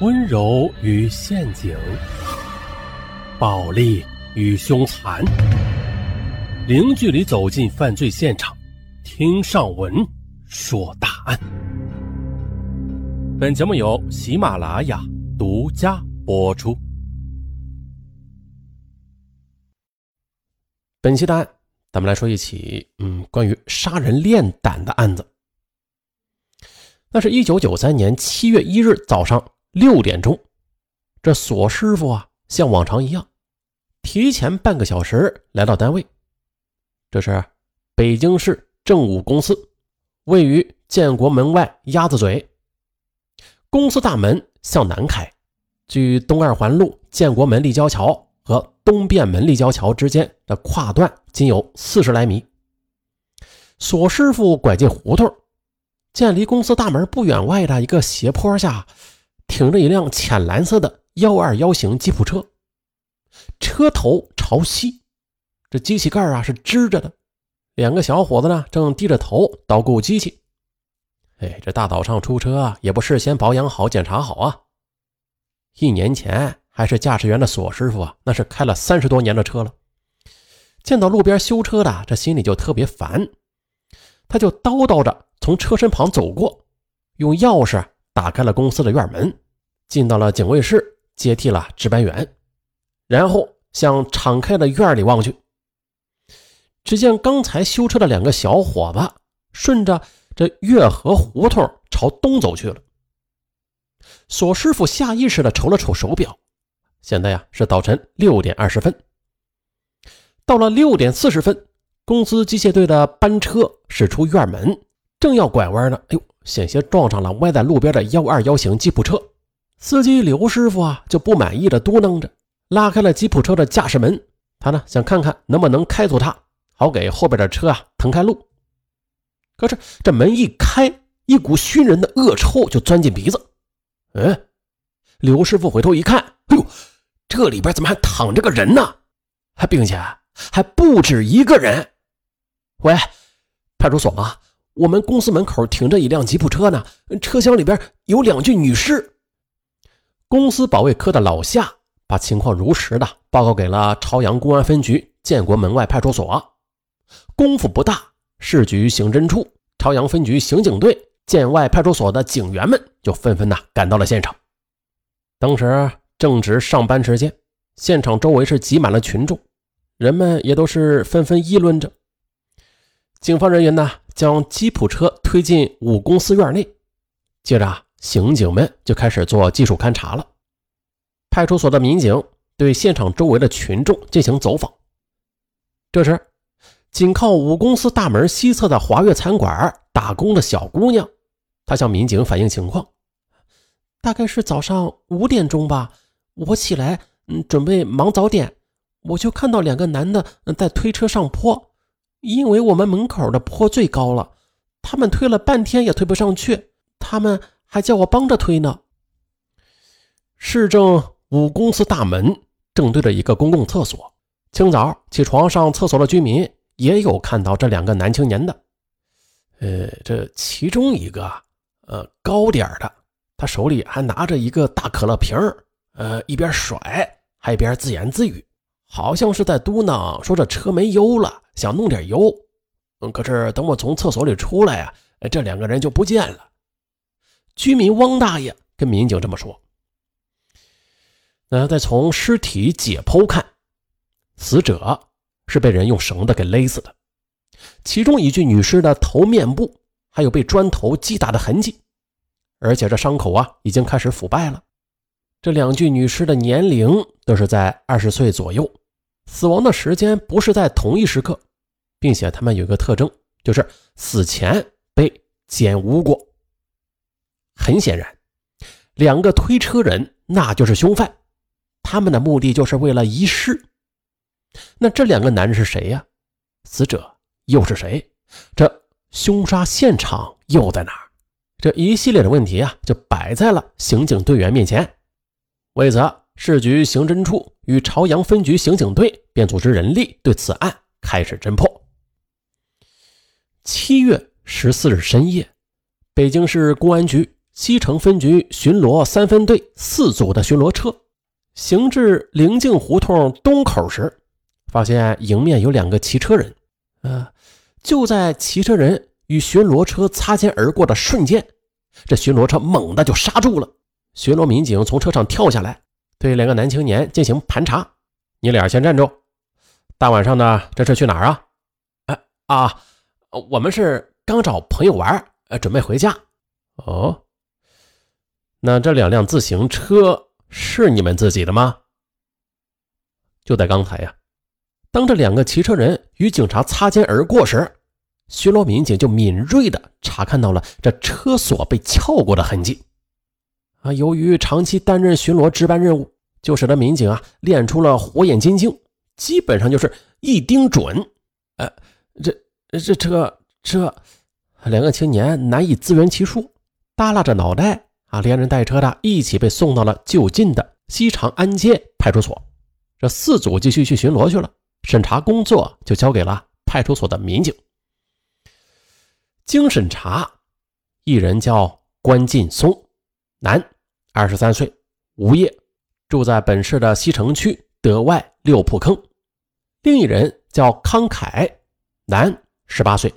温柔与陷阱，暴力与凶残，零距离走进犯罪现场，听上文说大案。本节目由喜马拉雅独家播出。本期的案，咱们来说一起嗯关于杀人练胆的案子。那是一九九三年七月一日早上。六点钟，这索师傅啊，像往常一样，提前半个小时来到单位。这是北京市政务公司，位于建国门外鸭子嘴。公司大门向南开，距东二环路建国门立交桥和东便门立交桥之间的跨段仅有四十来米。索师傅拐进胡同，见离公司大门不远外的一个斜坡下。停着一辆浅蓝色的幺二幺型吉普车，车头朝西，这机器盖啊是支着的。两个小伙子呢正低着头捣鼓机器。哎，这大早上出车啊，也不事先保养好、检查好啊。一年前还是驾驶员的索师傅啊，那是开了三十多年的车了。见到路边修车的，这心里就特别烦，他就叨叨着从车身旁走过，用钥匙。打开了公司的院门，进到了警卫室，接替了值班员，然后向敞开的院里望去。只见刚才修车的两个小伙子顺着这月河胡同朝东走去了。索师傅下意识地瞅了瞅手表，现在呀是早晨六点二十分。到了六点四十分，公司机械队的班车驶出院门，正要拐弯呢，哎呦！险些撞上了歪在路边的幺二幺型吉普车，司机刘师傅啊就不满意的嘟囔着，拉开了吉普车的驾驶门，他呢想看看能不能开走它，好给后边的车啊腾开路。可是这门一开，一股熏人的恶臭就钻进鼻子。嗯，刘师傅回头一看，哎呦，这里边怎么还躺着个人呢？还并且还不止一个人。喂，派出所吗？我们公司门口停着一辆吉普车呢，车厢里边有两具女尸。公司保卫科的老夏把情况如实的报告给了朝阳公安分局建国门外派出所。功夫不大，市局刑侦处、朝阳分局刑警队、建外派出所的警员们就纷纷的赶到了现场。当时正值上班时间，现场周围是挤满了群众，人们也都是纷纷议论着。警方人员呢？将吉普车推进五公司院内，接着刑警们就开始做技术勘查了。派出所的民警对现场周围的群众进行走访。这时，紧靠五公司大门西侧的华悦餐馆打工的小姑娘，她向民警反映情况：大概是早上五点钟吧，我起来，嗯，准备忙早点，我就看到两个男的在推车上坡。因为我们门口的坡最高了，他们推了半天也推不上去，他们还叫我帮着推呢。市政五公司大门正对着一个公共厕所，清早起床上厕所的居民也有看到这两个男青年的。呃，这其中一个，呃，高点的，他手里还拿着一个大可乐瓶呃，一边甩还一边自言自语。好像是在嘟囔，说这车没油了，想弄点油。嗯，可是等我从厕所里出来啊，这两个人就不见了。居民汪大爷跟民警这么说。那再从尸体解剖看，死者是被人用绳子给勒死的，其中一具女尸的头面部还有被砖头击打的痕迹，而且这伤口啊已经开始腐败了。这两具女尸的年龄都是在二十岁左右。死亡的时间不是在同一时刻，并且他们有一个特征，就是死前被奸污过。很显然，两个推车人那就是凶犯，他们的目的就是为了遗失。那这两个男人是谁呀？死者又是谁？这凶杀现场又在哪儿？这一系列的问题啊，就摆在了刑警队员面前。为此。市局刑侦处与朝阳分局刑警队便组织人力对此案开始侦破。七月十四日深夜，北京市公安局西城分局巡逻三分队四组的巡逻车，行至灵境胡同东口时，发现迎面有两个骑车人。呃，就在骑车人与巡逻车擦肩而过的瞬间，这巡逻车猛地就刹住了。巡逻民警从车上跳下来，对两个男青年进行盘查：“你俩先站住！大晚上的，这是去哪儿啊？”“哎啊，我们是刚找朋友玩，呃，准备回家。”“哦，那这两辆自行车是你们自己的吗？”就在刚才呀。当这两个骑车人与警察擦肩而过时，巡逻民警就敏锐地查看到了这车锁被撬过的痕迹。啊，由于长期担任巡逻值班任务，就使得民警啊练出了火眼金睛，基本上就是一盯准。呃，这这这这，两个青年难以自圆其说，耷拉着脑袋啊，连人带车的一起被送到了就近的西长安街派出所。这四组继续去巡逻去了。审查工作就交给了派出所的民警。经审查，一人叫关劲松，男，二十三岁，无业，住在本市的西城区德外六铺坑；另一人叫康凯，男，十八岁，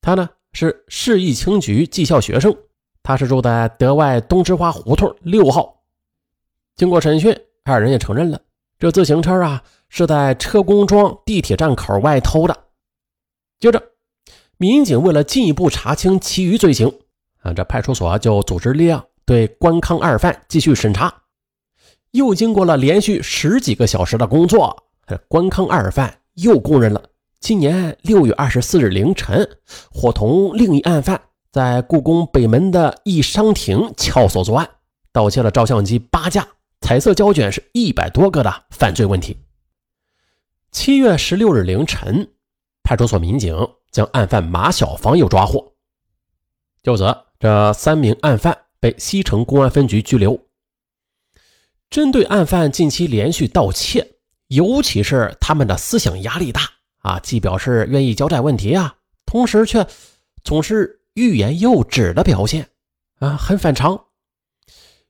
他呢是市义青局技校学生，他是住在德外东之花胡同六号。经过审讯，二人也承认了这自行车啊。是在车公庄地铁站口外偷的。接着，民警为了进一步查清其余罪行，啊，这派出所就组织力量对关康二犯继续审查。又经过了连续十几个小时的工作，关康二犯又供认了今年六月二十四日凌晨，伙同另一案犯在故宫北门的一商亭撬锁作案，盗窃了照相机八架、彩色胶卷是一百多个的犯罪问题。七月十六日凌晨，派出所民警将案犯马小芳又抓获。就此，这三名案犯被西城公安分局拘留。针对案犯近期连续盗窃，尤其是他们的思想压力大啊，既表示愿意交代问题啊，同时却总是欲言又止的表现啊，很反常。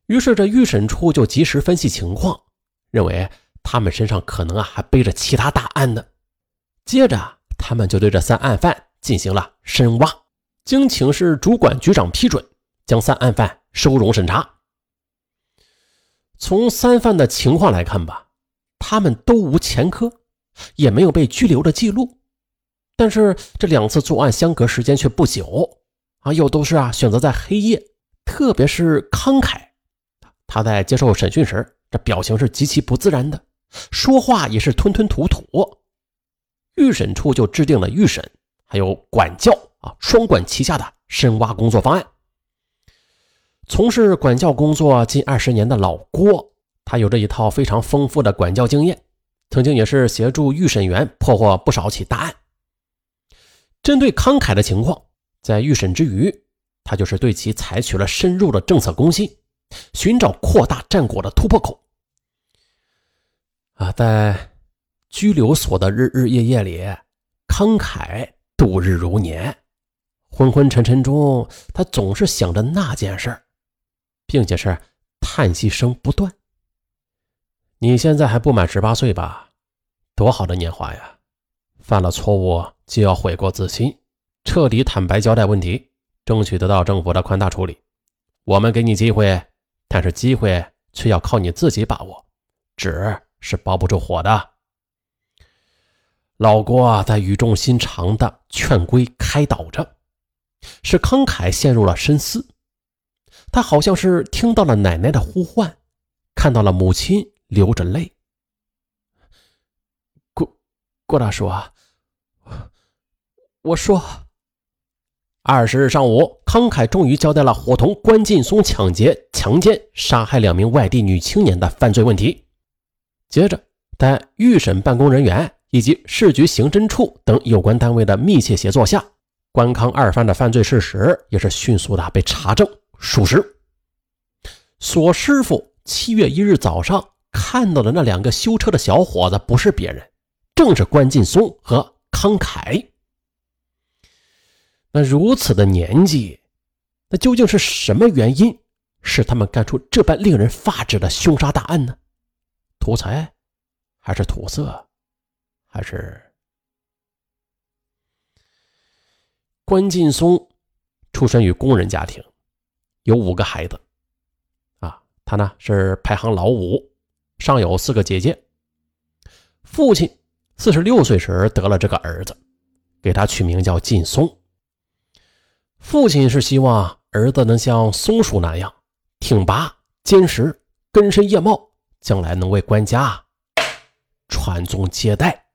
于是，这预审处就及时分析情况，认为。他们身上可能啊还背着其他大案呢。接着，他们就对这三案犯进行了深挖，经请示主管局长批准，将三案犯收容审查。从三犯的情况来看吧，他们都无前科，也没有被拘留的记录。但是这两次作案相隔时间却不久啊，又都是啊选择在黑夜，特别是康凯，他在接受审讯时，这表情是极其不自然的。说话也是吞吞吐吐，预审处就制定了预审还有管教啊双管齐下的深挖工作方案。从事管教工作近二十年的老郭，他有着一套非常丰富的管教经验，曾经也是协助预审员破获不少起大案。针对康凯的情况，在预审之余，他就是对其采取了深入的政策攻心，寻找扩大战果的突破口。啊，在拘留所的日日夜夜里，康凯度日如年。昏昏沉沉中，他总是想着那件事并且是叹息声不断。你现在还不满十八岁吧？多好的年华呀！犯了错误就要悔过自新，彻底坦白交代问题，争取得到政府的宽大处理。我们给你机会，但是机会却要靠你自己把握。纸。是包不住火的。老郭在语重心长的劝规开导着，使康凯陷入了深思。他好像是听到了奶奶的呼唤，看到了母亲流着泪。郭郭大叔啊，我说，二十日上午，康凯终于交代了伙同关劲松抢劫、强奸、杀害两名外地女青年的犯罪问题。接着，在预审办公人员以及市局刑侦处等有关单位的密切协作下，关康二犯的犯罪事实也是迅速的被查证属实。索师傅七月一日早上看到的那两个修车的小伙子不是别人，正是关劲松和康凯。那如此的年纪，那究竟是什么原因使他们干出这般令人发指的凶杀大案呢？图财，还是土色，还是？关劲松出身于工人家庭，有五个孩子。啊，他呢是排行老五，上有四个姐姐。父亲四十六岁时得了这个儿子，给他取名叫劲松。父亲是希望儿子能像松鼠那样挺拔坚实、根深叶茂，将来能为官家传宗接代。